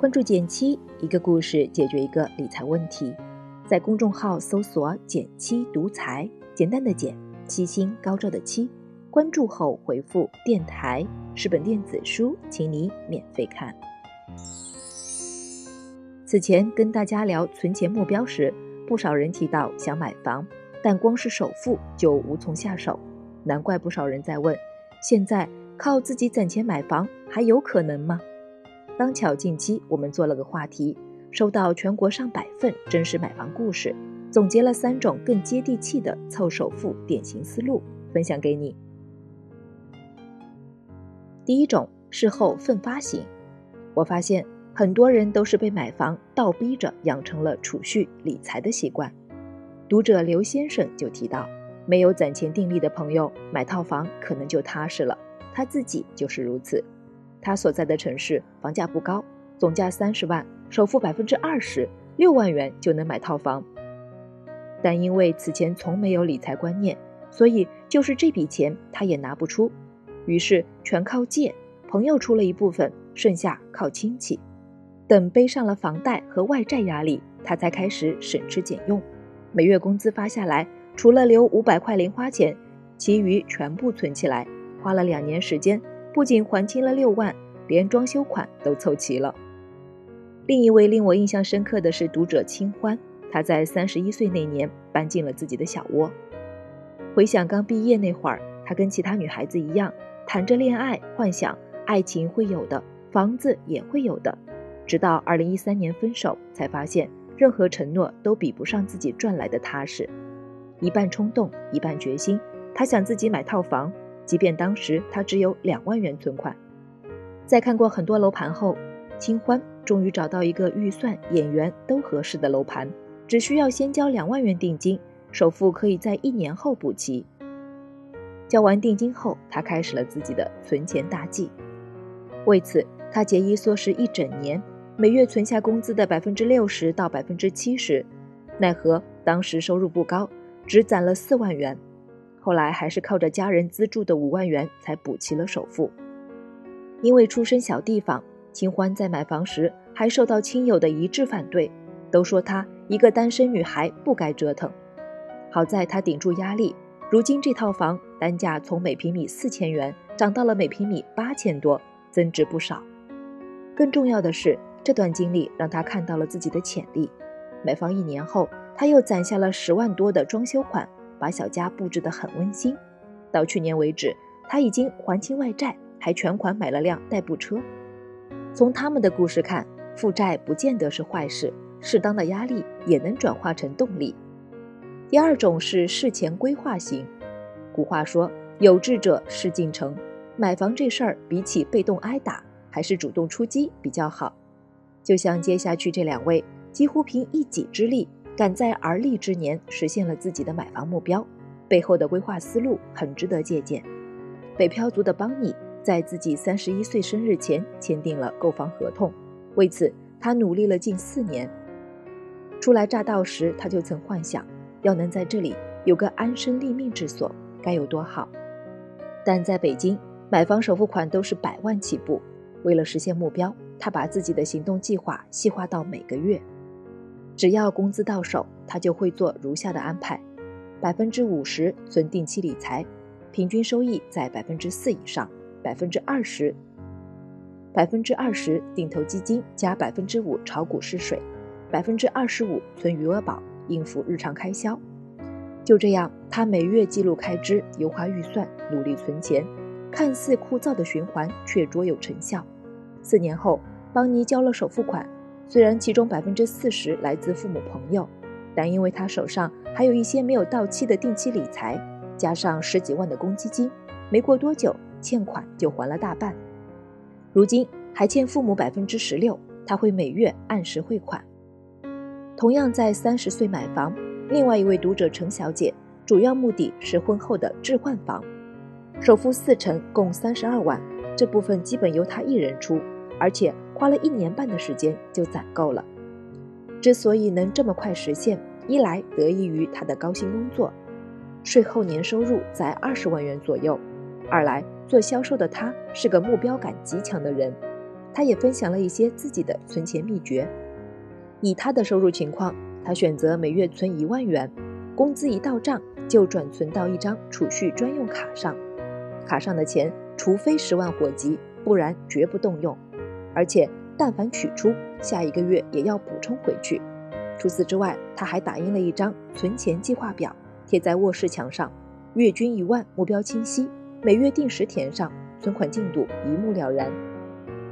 关注减七，一个故事解决一个理财问题。在公众号搜索“减七独裁，简单的简，七星高照的七。关注后回复“电台”是本电子书，请你免费看。此前跟大家聊存钱目标时，不少人提到想买房，但光是首付就无从下手。难怪不少人在问：现在靠自己攒钱买房还有可能吗？刚巧近期我们做了个话题，收到全国上百份真实买房故事，总结了三种更接地气的凑首付典型思路，分享给你。第一种，事后奋发型。我发现很多人都是被买房倒逼着养成了储蓄理财的习惯。读者刘先生就提到，没有攒钱定力的朋友买套房可能就踏实了，他自己就是如此。他所在的城市房价不高，总价三十万，首付百分之二十，六万元就能买套房。但因为此前从没有理财观念，所以就是这笔钱他也拿不出，于是全靠借，朋友出了一部分，剩下靠亲戚。等背上了房贷和外债压力，他才开始省吃俭用。每月工资发下来，除了留五百块零花钱，其余全部存起来，花了两年时间。不仅还清了六万，连装修款都凑齐了。另一位令我印象深刻的是读者清欢，他在三十一岁那年搬进了自己的小窝。回想刚毕业那会儿，他跟其他女孩子一样，谈着恋爱，幻想爱情会有的，房子也会有的。直到二零一三年分手，才发现任何承诺都比不上自己赚来的踏实。一半冲动，一半决心，他想自己买套房。即便当时他只有两万元存款，在看过很多楼盘后，清欢终于找到一个预算、演员都合适的楼盘，只需要先交两万元定金，首付可以在一年后补齐。交完定金后，他开始了自己的存钱大计。为此，他节衣缩食一整年，每月存下工资的百分之六十到百分之七十。奈何当时收入不高，只攒了四万元。后来还是靠着家人资助的五万元才补齐了首付。因为出身小地方，秦欢在买房时还受到亲友的一致反对，都说她一个单身女孩不该折腾。好在她顶住压力，如今这套房单价从每平米四千元涨到了每平米八千多，增值不少。更重要的是，这段经历让她看到了自己的潜力。买房一年后，她又攒下了十万多的装修款。把小家布置得很温馨。到去年为止，他已经还清外债，还全款买了辆代步车。从他们的故事看，负债不见得是坏事，适当的压力也能转化成动力。第二种是事前规划型。古话说：“有志者事竟成。”买房这事儿，比起被动挨打，还是主动出击比较好。就像接下去这两位，几乎凭一己之力。赶在而立之年实现了自己的买房目标，背后的规划思路很值得借鉴。北漂族的邦尼在自己三十一岁生日前签订了购房合同，为此他努力了近四年。初来乍到时，他就曾幻想要能在这里有个安身立命之所，该有多好。但在北京买房首付款都是百万起步，为了实现目标，他把自己的行动计划细化到每个月。只要工资到手，他就会做如下的安排：百分之五十存定期理财，平均收益在百分之四以上；百分之二十，百分之二十定投基金加百分之五炒股试水，百分之二十五存余额宝应付日常开销。就这样，他每月记录开支，优化预算，努力存钱，看似枯燥的循环却卓有成效。四年后，邦尼交了首付款。虽然其中百分之四十来自父母朋友，但因为他手上还有一些没有到期的定期理财，加上十几万的公积金，没过多久欠款就还了大半。如今还欠父母百分之十六，他会每月按时汇款。同样在三十岁买房，另外一位读者陈小姐，主要目的是婚后的置换房，首付四成，共三十二万，这部分基本由她一人出，而且。花了一年半的时间就攒够了。之所以能这么快实现，一来得益于他的高薪工作，税后年收入在二十万元左右；二来做销售的他是个目标感极强的人，他也分享了一些自己的存钱秘诀。以他的收入情况，他选择每月存一万元，工资一到账就转存到一张储蓄专用卡上，卡上的钱除非十万火急，不然绝不动用，而且但凡取出，下一个月也要补充回去。除此之外，他还打印了一张存钱计划表，贴在卧室墙上，月均一万，目标清晰，每月定时填上，存款进度一目了然。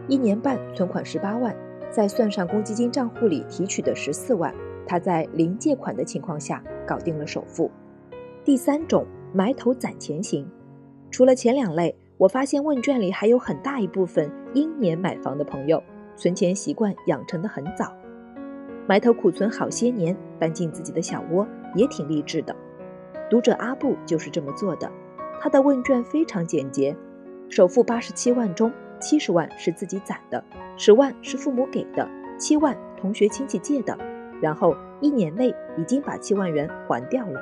一年半存款十八万，再算上公积金账户里提取的十四万，他在零借款的情况下搞定了首付。第三种埋头攒钱型，除了前两类，我发现问卷里还有很大一部分英年买房的朋友，存钱习惯养成的很早。埋头苦存好些年，搬进自己的小窝，也挺励志的。读者阿布就是这么做的。他的问卷非常简洁：首付八十七万中，七十万是自己攒的，十万是父母给的，七万同学亲戚借的。然后一年内已经把七万元还掉了。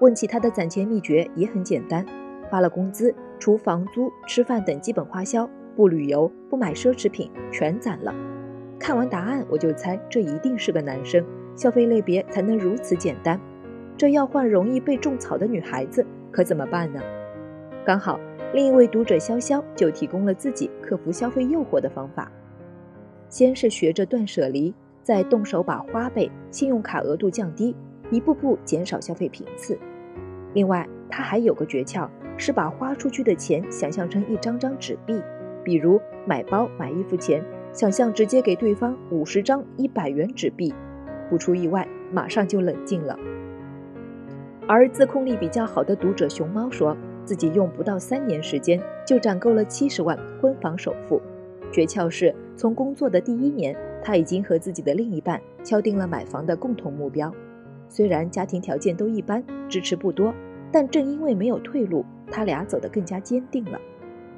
问起他的攒钱秘诀也很简单：发了工资，除房租、吃饭等基本花销，不旅游，不买奢侈品，全攒了。看完答案，我就猜这一定是个男生，消费类别才能如此简单。这要换容易被种草的女孩子，可怎么办呢？刚好另一位读者潇潇就提供了自己克服消费诱惑的方法：先是学着断舍离，再动手把花呗、信用卡额度降低，一步步减少消费频次。另外，他还有个诀窍，是把花出去的钱想象成一张张纸币，比如买包、买衣服钱。想象直接给对方五十张一百元纸币，不出意外，马上就冷静了。而自控力比较好的读者熊猫说，自己用不到三年时间就攒够了七十万婚房首付，诀窍是从工作的第一年，他已经和自己的另一半敲定了买房的共同目标。虽然家庭条件都一般，支持不多，但正因为没有退路，他俩走得更加坚定了。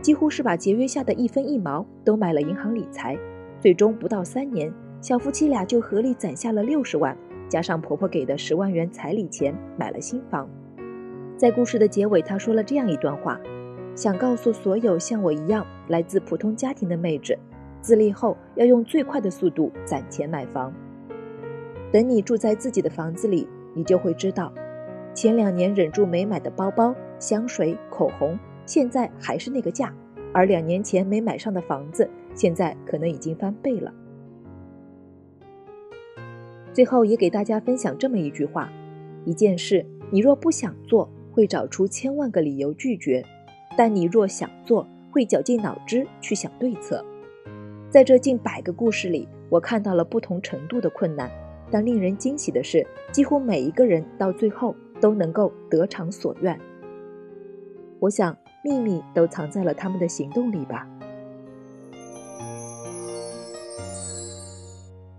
几乎是把节约下的一分一毛都买了银行理财，最终不到三年，小夫妻俩就合力攒下了六十万，加上婆婆给的十万元彩礼钱，买了新房。在故事的结尾，他说了这样一段话：想告诉所有像我一样来自普通家庭的妹子，自立后要用最快的速度攒钱买房。等你住在自己的房子里，你就会知道，前两年忍住没买的包包、香水、口红。现在还是那个价，而两年前没买上的房子，现在可能已经翻倍了。最后也给大家分享这么一句话：一件事，你若不想做，会找出千万个理由拒绝；但你若想做，会绞尽脑汁去想对策。在这近百个故事里，我看到了不同程度的困难，但令人惊喜的是，几乎每一个人到最后都能够得偿所愿。我想。秘密都藏在了他们的行动里吧。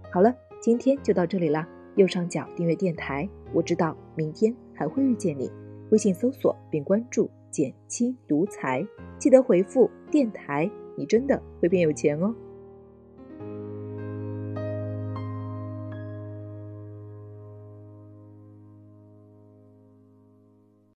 好了，今天就到这里啦。右上角订阅电台，我知道明天还会遇见你。微信搜索并关注“减轻独裁”，记得回复“电台”，你真的会变有钱哦。